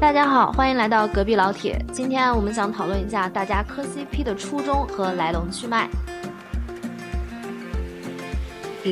大家好，欢迎来到隔壁老铁。今天我们想讨论一下大家磕 CP 的初衷和来龙去脉。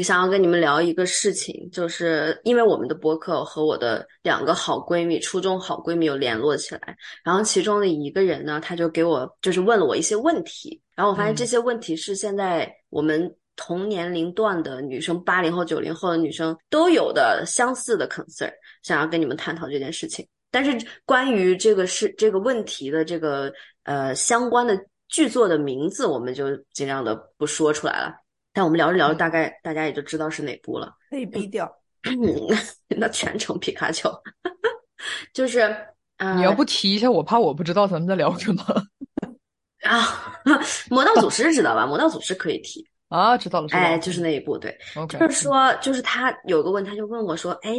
想要跟你们聊一个事情，就是因为我们的播客和我的两个好闺蜜，初中好闺蜜有联络起来，然后其中的一个人呢，她就给我就是问了我一些问题，然后我发现这些问题是现在我们同年龄段的女生，八零后、九零后的女生都有的相似的 concern，想要跟你们探讨这件事情。但是关于这个是这个问题的这个呃相关的剧作的名字，我们就尽量的不说出来了。但我们聊着聊着，大概大家也就知道是哪部了。可以逼掉，那全程皮卡丘，就是你要不提一下，我怕我不知道咱们在聊什么 啊。魔道祖师知道吧？魔道祖师可以提啊，知道了。哎，就是那一部，对，就是说，就是他有个问，他就问我说：“哎，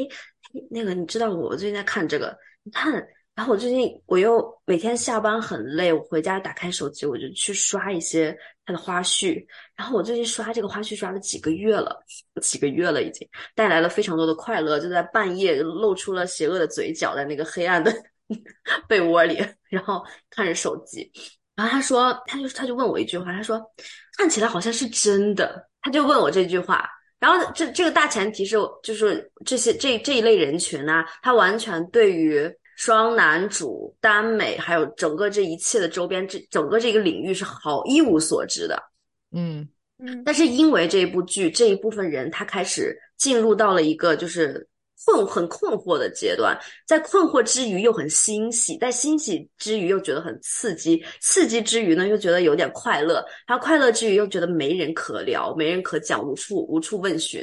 那个你知道我最近在看这个？看。”然后我最近我又每天下班很累，我回家打开手机，我就去刷一些他的花絮。然后我最近刷这个花絮刷了几个月了，几个月了已经，带来了非常多的快乐。就在半夜露出了邪恶的嘴角，在那个黑暗的 被窝里，然后看着手机。然后他说，他就他就问我一句话，他说看起来好像是真的。他就问我这句话。然后这这个大前提是，就是这些这这一类人群呢，他完全对于。双男主、耽美，还有整个这一切的周边，这整个这个领域是好一无所知的。嗯嗯。但是因为这一部剧，这一部分人他开始进入到了一个就是困很困惑的阶段，在困惑之余又很欣喜，在欣喜之余又觉得很刺激，刺激之余呢又觉得有点快乐，然后快乐之余又觉得没人可聊，没人可讲，无处无处问询。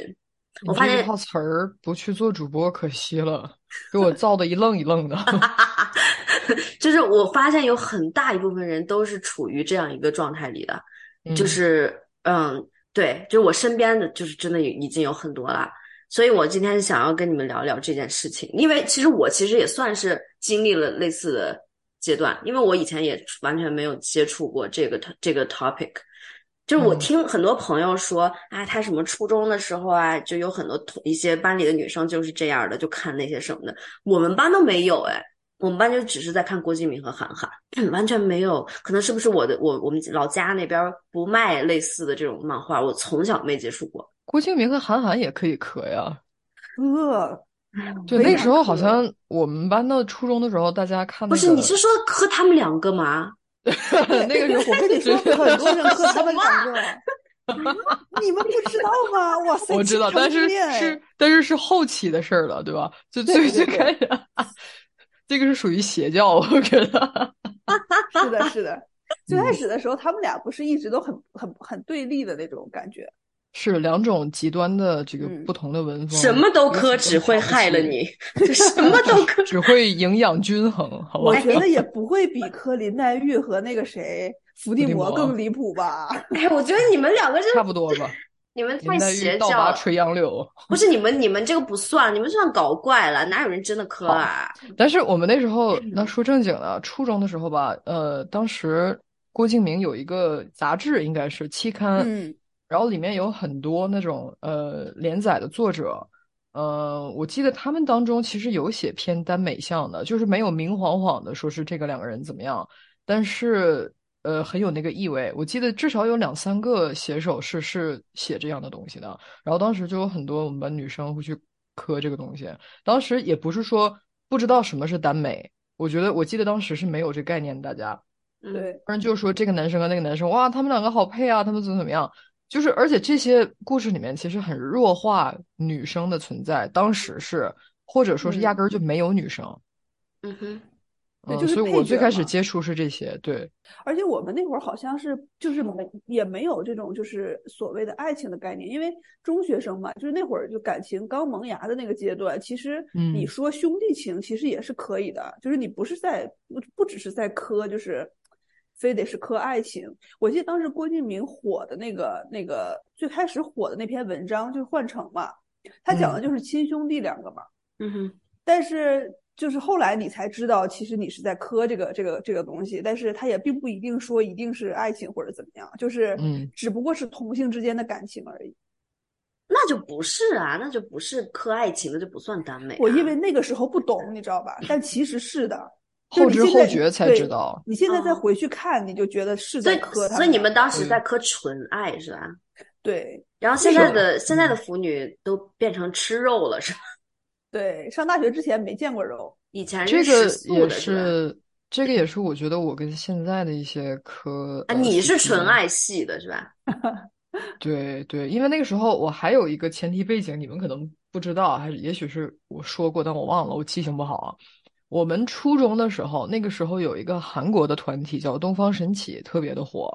我发现这套词儿不去做主播可惜了，给我造的一愣一愣的。就是我发现有很大一部分人都是处于这样一个状态里的，就是嗯，对，就是我身边的就是真的已经有很多了。所以我今天想要跟你们聊聊这件事情，因为其实我其实也算是经历了类似的阶段，因为我以前也完全没有接触过这个这个 topic。就是我听很多朋友说，啊，他什么初中的时候啊，就有很多同一些班里的女生就是这样的，就看那些什么的。我们班都没有哎，我们班就只是在看郭敬明和韩寒，完全没有。可能是不是我的我我们老家那边不卖类似的这种漫画，我从小没接触过。郭敬明和韩寒也可以磕呀，磕。就那时候好像我们班的初中的时候，大家看不是你是说磕他们两个吗？那个时候 我跟你说，很多人磕他们两个，你们不知道吗？哇塞，我知道，但是是但是是后期的事儿了，对吧？就最最开始，这个是属于邪教，我觉得。是的，是的，最开始的时候，他们俩不是一直都很很很对立的那种感觉。是两种极端的这个不同的文风，什么都磕只会害了你，什么都 磕只会营养均衡，好吧？我觉得也不会比磕林黛玉和那个谁伏地魔更离谱吧？哎，我觉得你们两个差不多吧？你们太邪教，垂杨柳不是你们，你们这个不算，你们算搞怪了，哪有人真的磕啊？但是我们那时候，那说正经的，初中的时候吧，呃，当时郭敬明有一个杂志，应该是期刊，嗯。然后里面有很多那种呃连载的作者，呃，我记得他们当中其实有写偏耽美向的，就是没有明晃晃的说是这个两个人怎么样，但是呃很有那个意味。我记得至少有两三个写手是是写这样的东西的。然后当时就有很多我们班女生会去磕这个东西。当时也不是说不知道什么是耽美，我觉得我记得当时是没有这概念，大家对，反正就是说这个男生和那个男生，哇，他们两个好配啊，他们怎么怎么样。就是，而且这些故事里面其实很弱化女生的存在，当时是，或者说是压根儿就没有女生。嗯哼，对，就是。所以我最开始接触是这些，对。而且我们那会儿好像是就是没也没有这种就是所谓的爱情的概念，因为中学生嘛，就是那会儿就感情刚萌芽的那个阶段，其实你说兄弟情其实也是可以的，就是你不是在不不只是在磕，就是。非得是磕爱情。我记得当时郭敬明火的那个那个最开始火的那篇文章就是《幻城》嘛，他讲的就是亲兄弟两个嘛。嗯哼。但是就是后来你才知道，其实你是在磕这个这个这个东西，但是他也并不一定说一定是爱情或者怎么样，就是嗯，只不过是同性之间的感情而已。那就不是啊，那就不是磕爱情的，就不算耽美。我因为那个时候不懂，你知道吧？但其实是的。后知后觉才知道。你现在再回去看，你就觉得是在磕他。所以你们当时在磕纯爱是吧？对。然后现在的现在的腐女都变成吃肉了是吧？对，上大学之前没见过肉，以前这个也是。这个也是我觉得我跟现在的一些科啊，你是纯爱系的是吧？对对，因为那个时候我还有一个前提背景，你们可能不知道，还是也许是我说过，但我忘了，我记性不好啊。我们初中的时候，那个时候有一个韩国的团体叫东方神起，特别的火。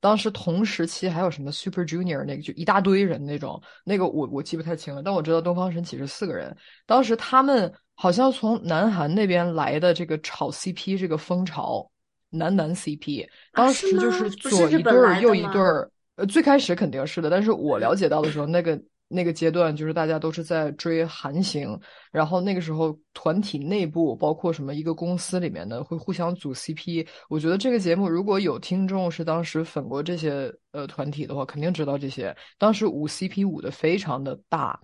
当时同时期还有什么 Super Junior 那个就一大堆人那种，那个我我记不太清了，但我知道东方神起是四个人。当时他们。好像从南韩那边来的这个炒 CP 这个风潮，男男 CP，当时就是左一对儿右一对儿。呃，最开始肯定是的，但是我了解到的时候，那个那个阶段就是大家都是在追韩星，然后那个时候团体内部包括什么一个公司里面的会互相组 CP。我觉得这个节目如果有听众是当时粉过这些呃团体的话，肯定知道这些。当时舞 CP 舞的非常的大。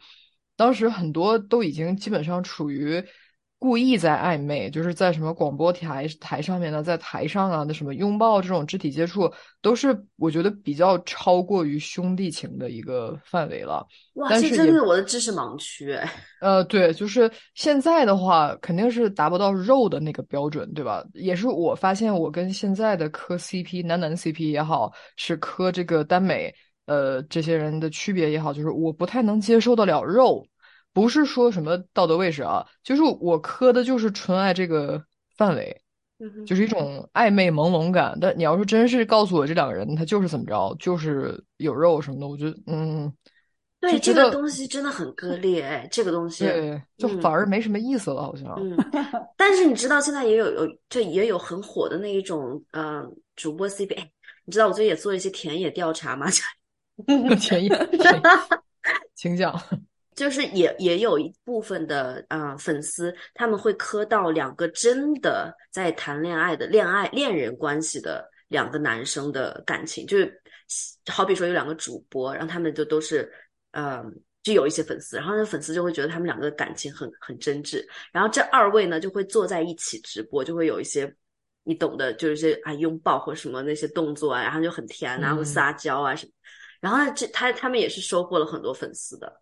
当时很多都已经基本上处于故意在暧昧，就是在什么广播台台上面呢，在台上啊，那什么拥抱这种肢体接触，都是我觉得比较超过于兄弟情的一个范围了。哇，这真是我的知识盲区。呃，对，就是现在的话，肯定是达不到肉的那个标准，对吧？也是我发现，我跟现在的磕 CP 男男 CP 也好，是磕这个耽美。呃，这些人的区别也好，就是我不太能接受得了肉，不是说什么道德卫士啊，就是我磕的就是纯爱这个范围，就是一种暧昧朦胧感。但你要是真是告诉我这两个人他就是怎么着，就是有肉什么的，我觉得嗯，对这个东西真的很割裂，哎，这个东西对，就反而没什么意思了，好像。嗯，但是你知道现在也有有这也有很火的那一种呃主播 CP，你知道我最近也做了一些田野调查吗？田野，请讲，就是也也有一部分的啊粉丝，他们会磕到两个真的在谈恋爱的恋爱恋人关系的两个男生的感情，就是好比说有两个主播，然后他们就都是嗯，就有一些粉丝，然后那粉丝就会觉得他们两个的感情很很真挚，然后这二位呢就会坐在一起直播，就会有一些你懂的，就是些啊拥抱或什么那些动作啊，然后就很甜啊，或撒娇啊什么。然后这他他们也是收获了很多粉丝的，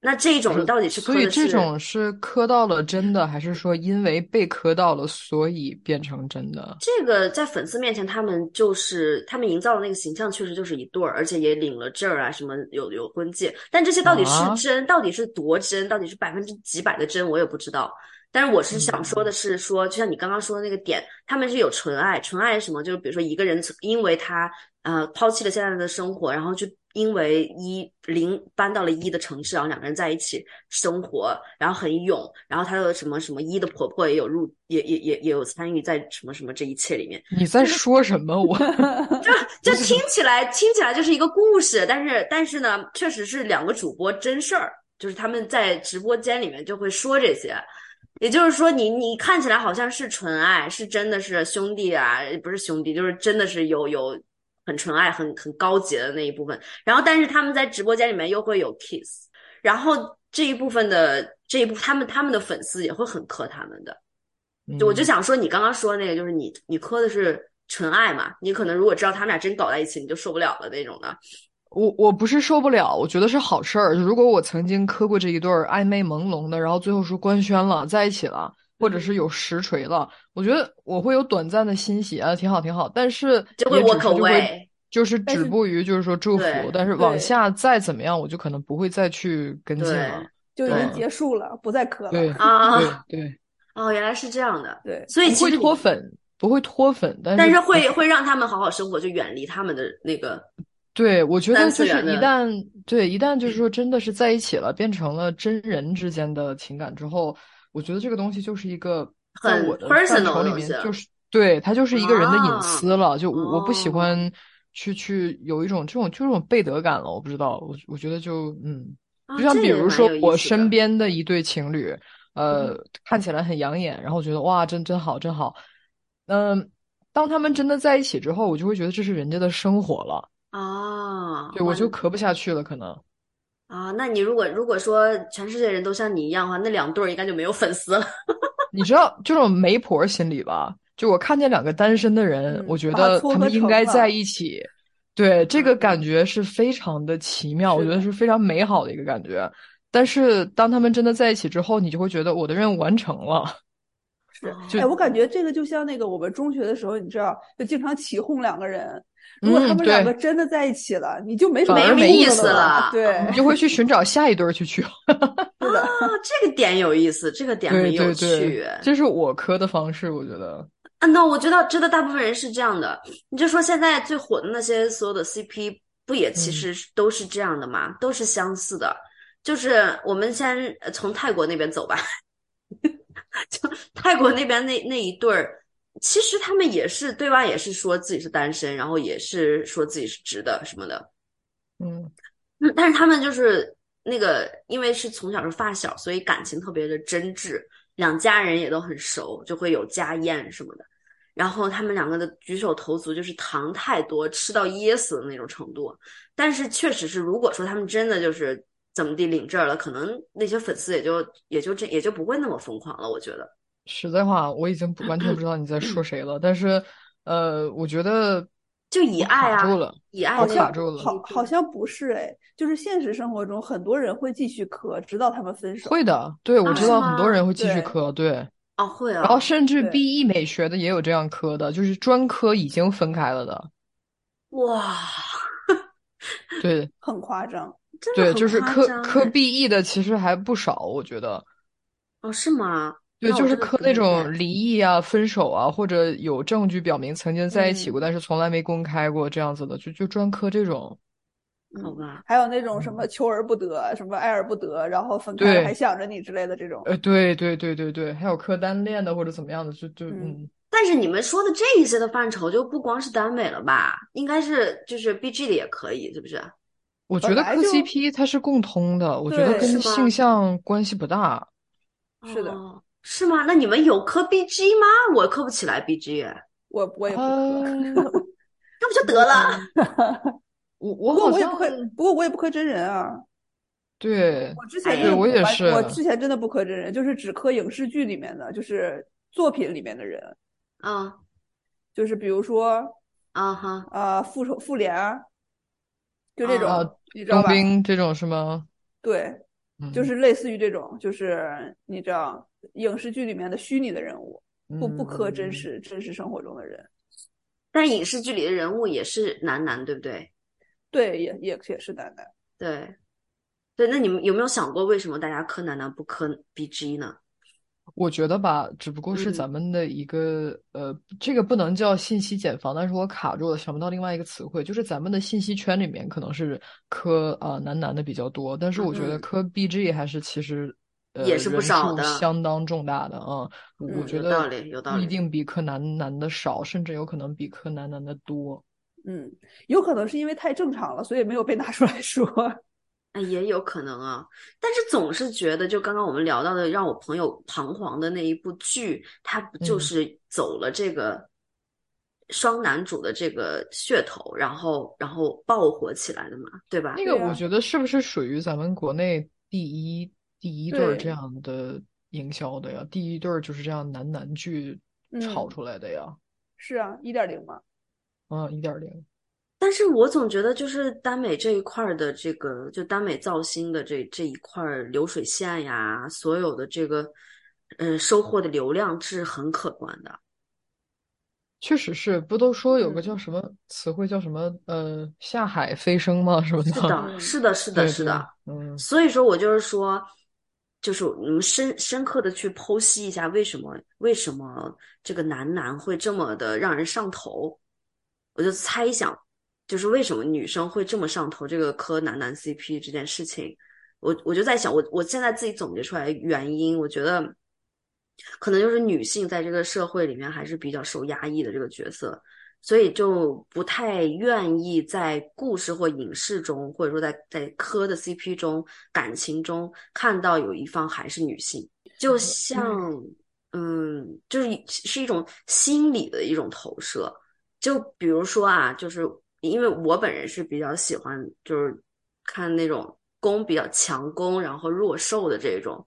那这种到底是所以这种是磕到了真的，还是说因为被磕到了所以变成真的？这个在粉丝面前，他们就是他们营造的那个形象，确实就是一对儿，而且也领了证儿啊，什么有有婚戒。但这些到底是真，到底是多真，到底是百分之几百的真，我也不知道。但是我是想说的是，说就像你刚刚说的那个点，他们是有纯爱，纯爱什么？就是比如说一个人因为他。呃，抛弃了现在的生活，然后就因为一零搬到了一的城市，然后两个人在一起生活，然后很勇，然后他的什么什么一的婆婆也有入，也也也也有参与在什么什么这一切里面。你在说什么？我 就 就听起来听起来就是一个故事，但是但是呢，确实是两个主播真事儿，就是他们在直播间里面就会说这些，也就是说，你你看起来好像是纯爱，是真的是兄弟啊，不是兄弟，就是真的是有有。很纯爱、很很高级的那一部分，然后但是他们在直播间里面又会有 kiss，然后这一部分的这一部他们他们的粉丝也会很磕他们的，就我就想说，你刚刚说那个就是你你磕的是纯爱嘛？你可能如果知道他们俩真搞在一起，你就受不了了那种的。我我不是受不了，我觉得是好事儿。如果我曾经磕过这一对暧昧朦胧的，然后最后说官宣了，在一起了。或者是有实锤了，我觉得我会有短暂的欣喜啊，挺好挺好。但是就会我口味，就是止步于就是说祝福，但是往下再怎么样，我就可能不会再去跟进了，就已经结束了，不再磕了。对啊，对对。哦，原来是这样的。对，所以不会脱粉，不会脱粉，但是但是会会让他们好好生活，就远离他们的那个。对，我觉得就是一旦对一旦就是说真的是在一起了，变成了真人之间的情感之后。我觉得这个东西就是一个在我的范畴里面，就是对它就是一个人的隐私了。就我我不喜欢去去有一种这种就这种背德感了。我不知道，我我觉得就嗯，就像比如说我身边的一对情侣，呃，看起来很养眼，然后我觉得哇，真真好，真好。嗯，当他们真的在一起之后，我就会觉得这是人家的生活了啊，对我就咳不下去了，可能。啊，那你如果如果说全世界人都像你一样的话，那两对儿应该就没有粉丝了。你知道这种媒婆心理吧？就我看见两个单身的人，我觉得他们应该在一起。对，这个感觉是非常的奇妙，我觉得是非常美好的一个感觉。但是当他们真的在一起之后，你就会觉得我的任务完成了。是，哎，我感觉这个就像那个我们中学的时候，你知道，就经常起哄两个人。如果他们两个真的在一起了，你就没什么没意思了。对，你就会去寻找下一对去娶。是的，这个点有意思，这个点很有趣。这是我磕的方式，我觉得。啊，那我觉得，真的大部分人是这样的。你就说现在最火的那些所有的 CP，不也其实都是这样的吗？都是相似的。就是我们先从泰国那边走吧，就泰国那边那那一对儿，其实他们也是对外？也是说自己是单身，然后也是说自己是直的什么的。嗯，但是他们就是那个，因为是从小是发小，所以感情特别的真挚。两家人也都很熟，就会有家宴什么的。然后他们两个的举手投足就是糖太多，吃到噎死的那种程度。但是确实是，如果说他们真的就是怎么地领证了，可能那些粉丝也就也就这也就不会那么疯狂了。我觉得，实在话，我已经完全不知道你在说谁了。但是，呃，我觉得。就以爱啊，以爱卡住了，好，好像不是哎，就是现实生活中很多人会继续磕，直到他们分手。会的，对，我知道很多人会继续磕，对，哦会啊，然后甚至 B E 美学的也有这样磕的，就是专科已经分开了的。哇，对，很夸张，对，就是磕磕 B E 的其实还不少，我觉得。哦，是吗？对，就是磕那种离异啊、分手啊，或者有证据表明曾经在一起过，但是从来没公开过这样子的，就就专磕这种。好吧。还有那种什么求而不得、什么爱而不得，然后分开还想着你之类的这种。呃，对对对对对，还有磕单恋的或者怎么样的，就就嗯。但是你们说的这一些的范畴，就不光是耽美了吧？应该是就是 B G 的也可以，是不是？我觉得磕 C P 它是共通的，我觉得跟性向关系不大。是的。是吗？那你们有磕 BG 吗？我磕不起来 BG，我我也不磕，那不就得了？我我不过我也不磕，不过我也不磕真人啊。对，我之前对我也是，我之前真的不磕真人，就是只磕影视剧里面的，就是作品里面的人啊，就是比如说啊哈啊复仇复联，就这种，你知道吧？兵这种是吗？对。就是类似于这种，就是你知道影视剧里面的虚拟的人物，不不磕真实真实生活中的人。但影视剧里的人物也是男男，对不对？对，也也也是男男。对，对，那你们有没有想过，为什么大家磕男男不磕 B G 呢？我觉得吧，只不过是咱们的一个呃，这个不能叫信息茧房，但是我卡住了，想不到另外一个词汇，就是咱们的信息圈里面可能是磕啊男男的比较多，但是我觉得磕 B G 还是其实呃也是不少的，相当重大的啊。我觉得有道理，有道理，一定比柯南难的少，甚至有可能比柯南难的多。嗯，有可能是因为太正常了，所以没有被拿出来说。也有可能啊，但是总是觉得，就刚刚我们聊到的，让我朋友彷徨的那一部剧，它不就是走了这个双男主的这个噱头，然后然后爆火起来的嘛，对吧？那个我觉得是不是属于咱们国内第一第一对这样的营销的呀？第一对就是这样男男剧炒出来的呀？是啊，一点零嘛。嗯，一点零。但是我总觉得，就是耽美这一块的这个，就耽美造星的这这一块流水线呀，所有的这个，嗯，收获的流量是很可观的。确实是，不都说有个叫什么词汇叫什么呃下海飞升吗？什么的？是的，是的，是的，是的。嗯，所以说我就是说，就是我们深深刻的去剖析一下，为什么为什么这个男男会这么的让人上头？我就猜想。就是为什么女生会这么上头这个磕男男 CP 这件事情，我我就在想，我我现在自己总结出来原因，我觉得可能就是女性在这个社会里面还是比较受压抑的这个角色，所以就不太愿意在故事或影视中，或者说在在磕的 CP 中感情中看到有一方还是女性，就像嗯，就是是一种心理的一种投射，就比如说啊，就是。因为我本人是比较喜欢，就是看那种攻比较强攻，然后弱受的这种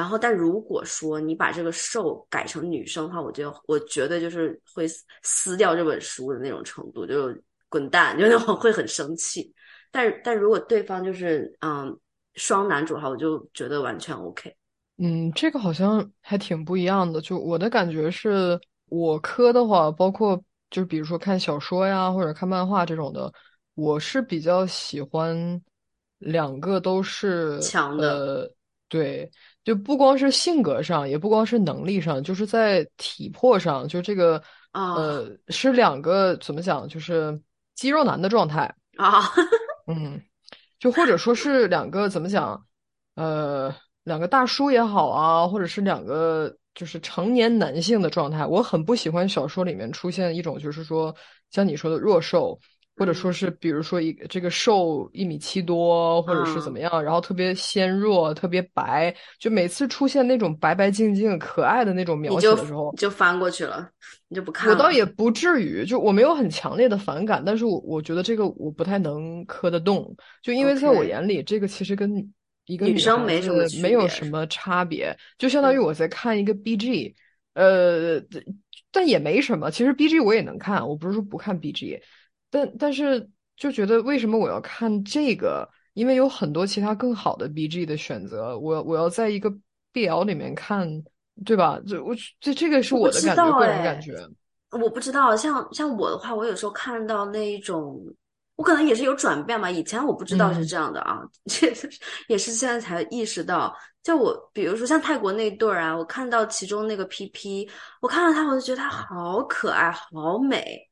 然后，但如果说你把这个受改成女生的话，我觉得我觉得就是会撕掉这本书的那种程度，就滚蛋，就那种 会很生气。但，但如果对方就是嗯双男主的话，我就觉得完全 OK。嗯，这个好像还挺不一样的。就我的感觉是，我磕的话，包括就是比如说看小说呀，或者看漫画这种的，我是比较喜欢两个都是强的，对。就不光是性格上，也不光是能力上，就是在体魄上，就这个呃，是两个怎么讲，就是肌肉男的状态啊。嗯，就或者说是两个怎么讲，呃，两个大叔也好啊，或者是两个就是成年男性的状态。我很不喜欢小说里面出现一种，就是说像你说的弱瘦。或者说是，比如说一这个瘦一米七多，或者是怎么样，然后特别纤弱、特别白，就每次出现那种白白净净、可爱的那种描写的时候，就翻过去了，你就不看。我倒也不至于，就我没有很强烈的反感，但是我我觉得这个我不太能磕得动，就因为在我眼里，这个其实跟一个女生没什么没有什么差别，就相当于我在看一个 B G，呃，但也没什么。其实 B G 我也能看，我不是说不看 B G。但但是就觉得为什么我要看这个？因为有很多其他更好的 B G 的选择，我我要在一个 B L 里面看，对吧？这我这这个是我的感觉，个人感觉。我不知道，像像我的话，我有时候看到那一种，我可能也是有转变吧。以前我不知道是这样的啊，这也是现在才意识到。就我比如说像泰国那对儿啊，我看到其中那个 P P，我看到他，我就觉得他好可爱，好美。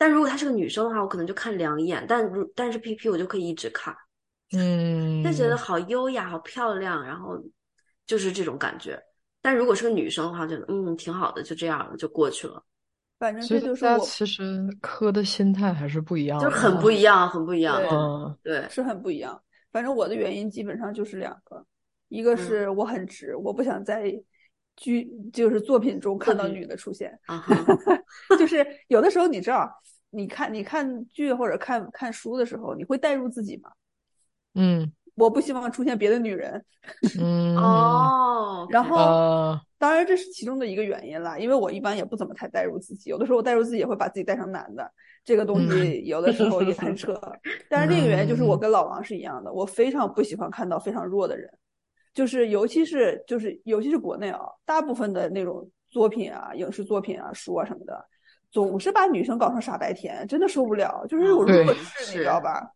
但如果她是个女生的话，我可能就看两眼。但如但是 P P 我就可以一直看，嗯，就觉得好优雅、好漂亮，然后就是这种感觉。但如果是个女生的话，就嗯挺好的，就这样就过去了。反正这就是我其实磕的心态还是不一样，就很不一样，很不一样。嗯，对，是很不一样。反正我的原因基本上就是两个，一个是我很直，我不想在。剧就是作品中看到女的出现，就是有的时候你知道，你看你看剧或者看看书的时候，你会代入自己吗？嗯，我不希望出现别的女人。嗯哦，然后当然这是其中的一个原因啦，因为我一般也不怎么太代入自己，有的时候我代入自己也会把自己带成男的，这个东西有的时候也很扯。但是另一个原因就是我跟老王是一样的，我非常不喜欢看到非常弱的人。就是，尤其是就是，尤其是国内啊，大部分的那种作品啊，影视作品啊，书啊什么的，总是把女生搞成傻白甜，真的受不了。就是有弱势，你知道吧？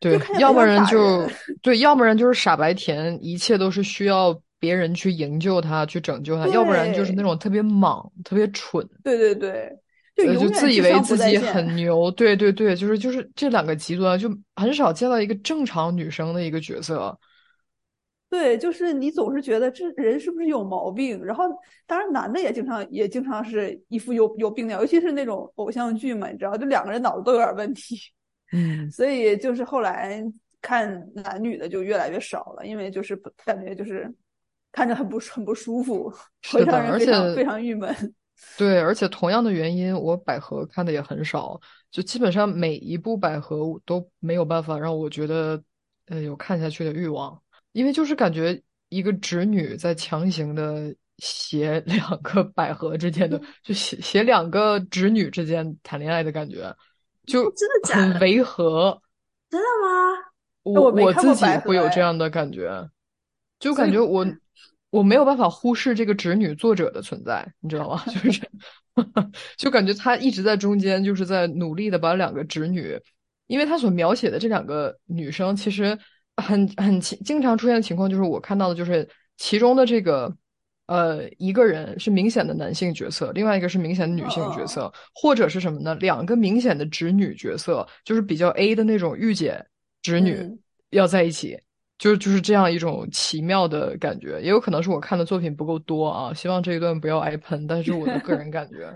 对，要不然就对，要不然就是傻白甜，一切都是需要别人去营救他，去拯救他；要不然就是那种特别莽、特别蠢。对对对，就自以为自己很牛。对对对，就是就是这两个极端，就很少见到一个正常女生的一个角色。对，就是你总是觉得这人是不是有毛病？然后，当然男的也经常也经常是一副有有病的，尤其是那种偶像剧嘛，你知道，就两个人脑子都有点问题。嗯，所以就是后来看男女的就越来越少了，因为就是感觉就是看着很不很不舒服，会让人非常非常郁闷。对，而且同样的原因，我百合看的也很少，就基本上每一部百合都没有办法让我觉得呃有看下去的欲望。因为就是感觉一个侄女在强行的写 两个百合之间的，就写写两个侄女之间谈恋爱的感觉，就真的假的？很违和。真的吗？我我自己会有这样的感觉，就感觉我我没有办法忽视这个侄女作者的存在，你知道吗？就是，就感觉他一直在中间，就是在努力的把两个侄女，因为他所描写的这两个女生其实。很很经常出现的情况就是我看到的就是其中的这个呃一个人是明显的男性角色，另外一个是明显的女性角色，或者是什么呢？两个明显的直女角色，就是比较 A 的那种御姐直女要在一起，就就是这样一种奇妙的感觉。也有可能是我看的作品不够多啊，希望这一段不要挨喷，但是我的个人感觉。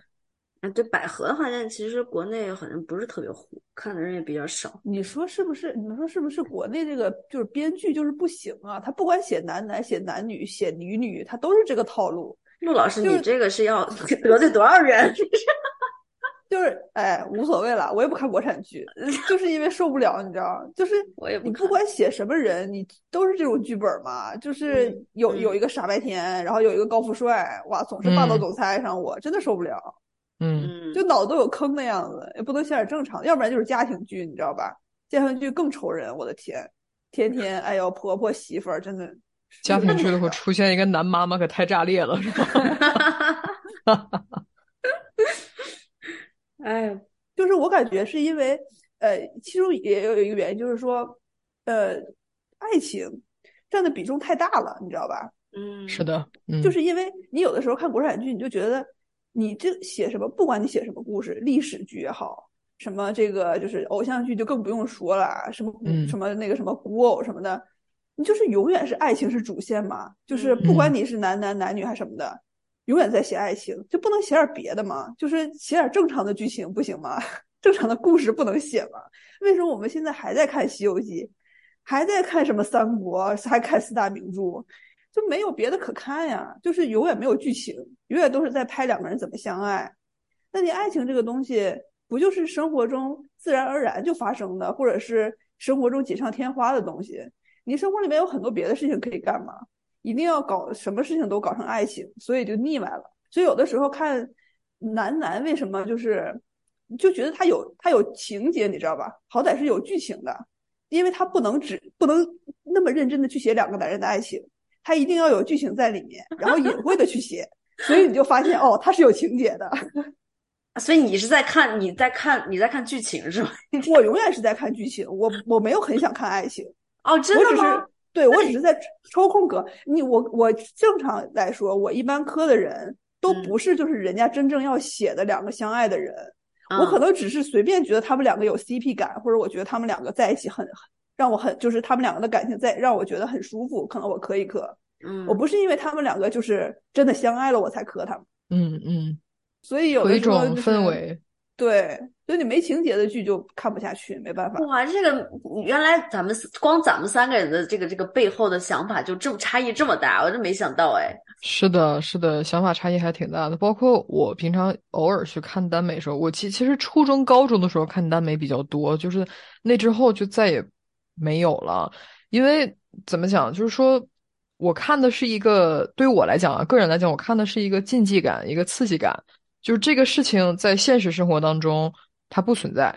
啊，对百合的话，但其实国内好像不是特别火，看的人也比较少。你说是不是？你们说是不是？国内这个就是编剧就是不行啊，他不管写男男、写男女、写女女，他都是这个套路。陆老师，你这个是要 得罪多少人？就 就是哎，无所谓了，我也不看国产剧，就是因为受不了，你知道就是我也不你不管写什么人，你都是这种剧本嘛，就是有有一个傻白甜，然后有一个高富帅，哇，总是霸道总裁爱上，我真的受不了。嗯，就脑子都有坑的样子，也不能写点正常的，要不然就是家庭剧，你知道吧？家庭剧更愁人，我的天，天天哎呦婆婆媳妇儿，真的。家庭剧里会出现一个男妈妈，可太炸裂了，是吧？哎，就是我感觉是因为，呃，其中也有一个原因，就是说，呃，爱情占的比重太大了，你知道吧？嗯，是的，就是因为你有的时候看国产剧，你就觉得你这写什么，不管你写什么故事，历史剧也好，什么这个就是偶像剧就更不用说了，什么什么那个什么古偶什么的，你就是永远是爱情是主线嘛，就是不管你是男男男女还是什么的。永远在写爱情，就不能写点别的吗？就是写点正常的剧情不行吗？正常的故事不能写吗？为什么我们现在还在看《西游记》，还在看什么三国，还看四大名著，就没有别的可看呀？就是永远没有剧情，永远都是在拍两个人怎么相爱。那你爱情这个东西，不就是生活中自然而然就发生的，或者是生活中锦上添花的东西？你生活里面有很多别的事情可以干嘛？一定要搞什么事情都搞成爱情，所以就腻歪了。所以有的时候看男男为什么就是就觉得他有他有情节，你知道吧？好歹是有剧情的，因为他不能只不能那么认真的去写两个男人的爱情，他一定要有剧情在里面，然后隐晦的去写。所以你就发现哦，他是有情节的。所以你是在看你在看你在看剧情是吧？我永远是在看剧情，我我没有很想看爱情。哦，真的吗？对，我只是在抽空格你。我我正常来说，我一般磕的人都不是就是人家真正要写的两个相爱的人，我可能只是随便觉得他们两个有 CP 感，或者我觉得他们两个在一起很让我很就是他们两个的感情在让我觉得很舒服，可能我磕一磕。嗯，我不是因为他们两个就是真的相爱了我才磕他们。嗯嗯，所以有一种氛围。对，所以你没情节的剧就看不下去，没办法。哇，这个原来咱们光咱们三个人的这个这个背后的想法就这么差异这么大，我真没想到哎。是的，是的，想法差异还挺大的。包括我平常偶尔去看耽美的时候，我其其实初中、高中的时候看耽美比较多，就是那之后就再也没有了。因为怎么讲，就是说我看的是一个对我来讲啊，个人来讲，我看的是一个禁忌感，一个刺激感。就是这个事情在现实生活当中它不存在，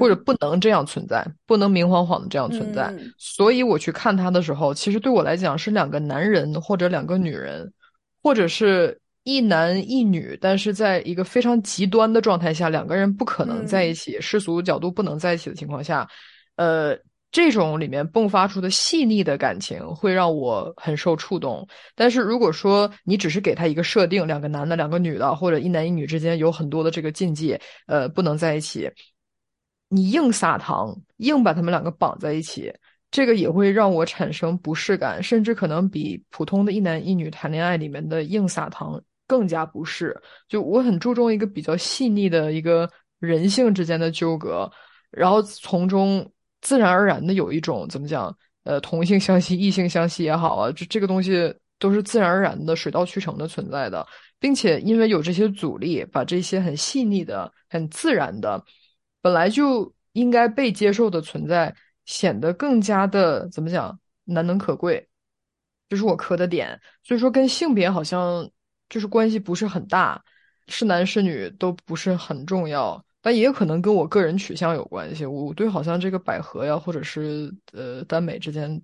或者不能这样存在，不能明晃晃的这样存在。所以我去看他的时候，其实对我来讲是两个男人或者两个女人，或者是一男一女，但是在一个非常极端的状态下，两个人不可能在一起，世俗角度不能在一起的情况下，呃。这种里面迸发出的细腻的感情会让我很受触动，但是如果说你只是给他一个设定，两个男的、两个女的，或者一男一女之间有很多的这个禁忌，呃，不能在一起，你硬撒糖，硬把他们两个绑在一起，这个也会让我产生不适感，甚至可能比普通的一男一女谈恋爱里面的硬撒糖更加不适。就我很注重一个比较细腻的一个人性之间的纠葛，然后从中。自然而然的有一种怎么讲？呃，同性相吸、异性相吸也好啊，这这个东西都是自然而然的、水到渠成的存在的，并且因为有这些阻力，把这些很细腻的、很自然的、本来就应该被接受的存在，显得更加的怎么讲难能可贵，这是我磕的点。所以说，跟性别好像就是关系不是很大，是男是女都不是很重要。但也有可能跟我个人取向有关系。我对好像这个百合呀，或者是呃耽美之间，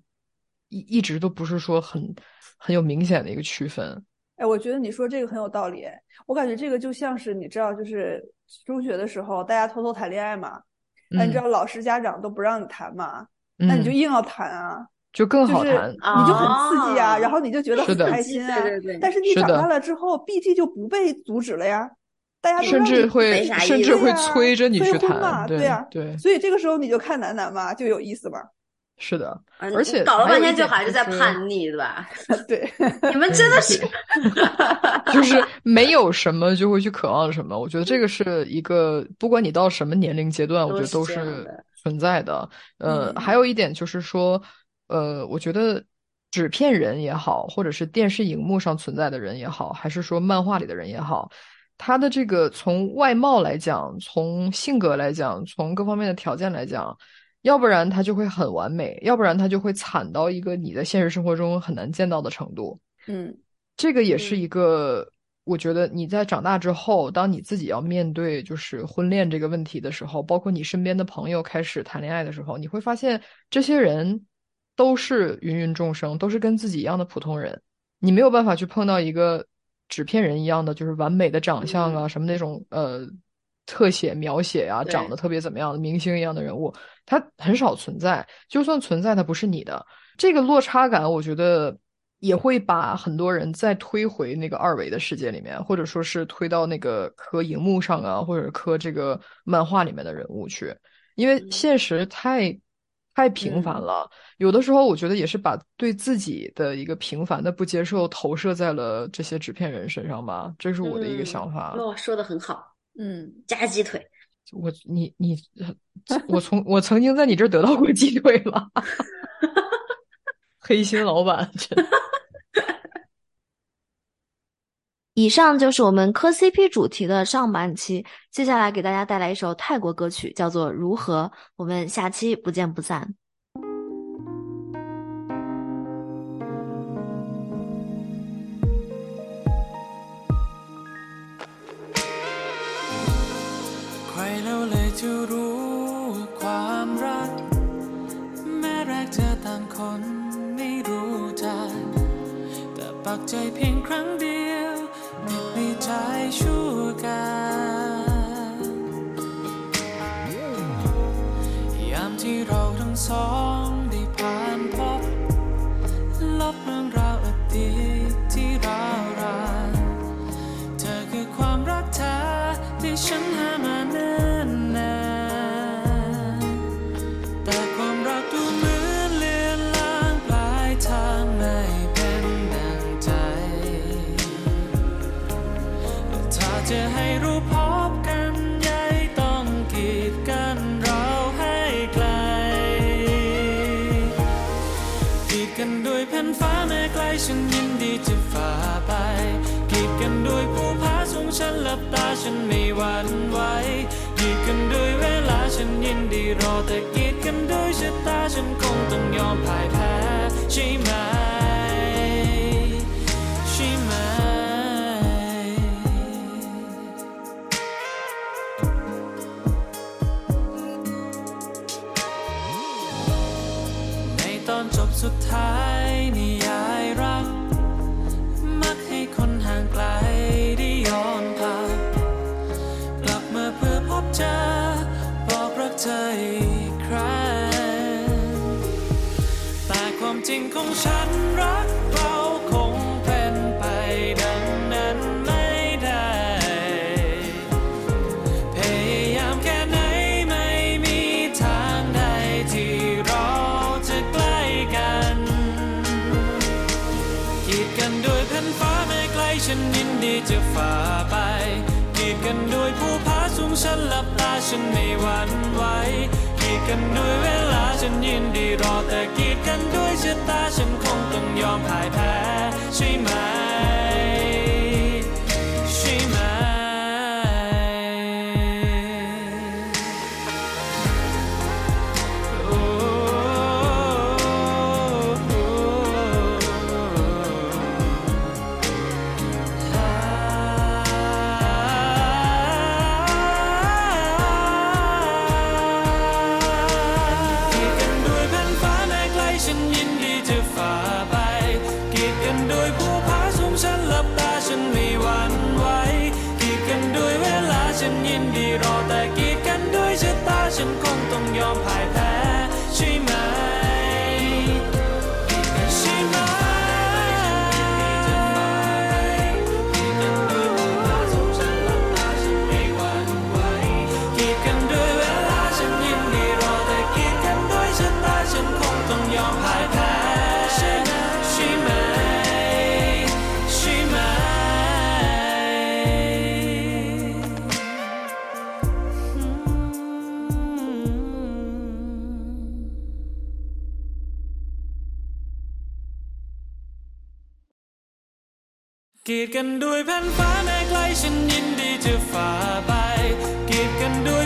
一一直都不是说很很有明显的一个区分。哎，我觉得你说这个很有道理。我感觉这个就像是你知道，就是中学的时候大家偷偷谈恋爱嘛，那你知道老师家长都不让你谈嘛，那你就硬要谈啊，就更好谈，你就很刺激啊，然后你就觉得很开心啊。对对对。但是你长大了之后毕竟就不被阻止了呀。大家甚至会甚至会催着你去谈，对呀，对，所以这个时候你就看男男嘛，就有意思嘛。是的，而且搞了半天就还是在叛逆，对吧？对，你们真的是，就是没有什么就会去渴望什么。我觉得这个是一个，不管你到什么年龄阶段，我觉得都是存在的。呃，还有一点就是说，呃，我觉得纸片人也好，或者是电视荧幕上存在的人也好，还是说漫画里的人也好。他的这个从外貌来讲，从性格来讲，从各方面的条件来讲，要不然他就会很完美，要不然他就会惨到一个你在现实生活中很难见到的程度。嗯，这个也是一个，我觉得你在长大之后，当你自己要面对就是婚恋这个问题的时候，包括你身边的朋友开始谈恋爱的时候，你会发现这些人都是芸芸众生，都是跟自己一样的普通人，你没有办法去碰到一个。纸片人一样的，就是完美的长相啊，什么那种呃特写描写呀，长得特别怎么样的明星一样的人物，他很少存在。就算存在，他不是你的。这个落差感，我觉得也会把很多人再推回那个二维的世界里面，或者说是推到那个磕荧幕上啊，或者磕这个漫画里面的人物去，因为现实太。太平凡了，有的时候我觉得也是把对自己的一个平凡的不接受投射在了这些纸片人身上吧，这是我的一个想法。哦，说的很好，嗯，夹鸡腿。我你你，我从我曾经在你这儿得到过鸡腿了，黑心老板。以上就是我们磕 CP 主题的上半期，接下来给大家带来一首泰国歌曲，叫做《如何》。我们下期不见不散。ใจชั่วการย ยามที่เราทั้งสองได้ผ่านพบลบเรื่องราวอดีตที่ราวรานเธอคือความรักแท้ที่ฉัน ใฉันหลับตาฉันไม่หวั่นไหวกีดกันด้วยเวลาฉันยินดีรอแต่กีดกันด้วยชะตาฉันคงต้องยอมพ่ายแพ้ กีดกันด้วยแผ่นฟ้าแม้ไกลฉันยินดีจะฝ่าไปกีดกันด้วย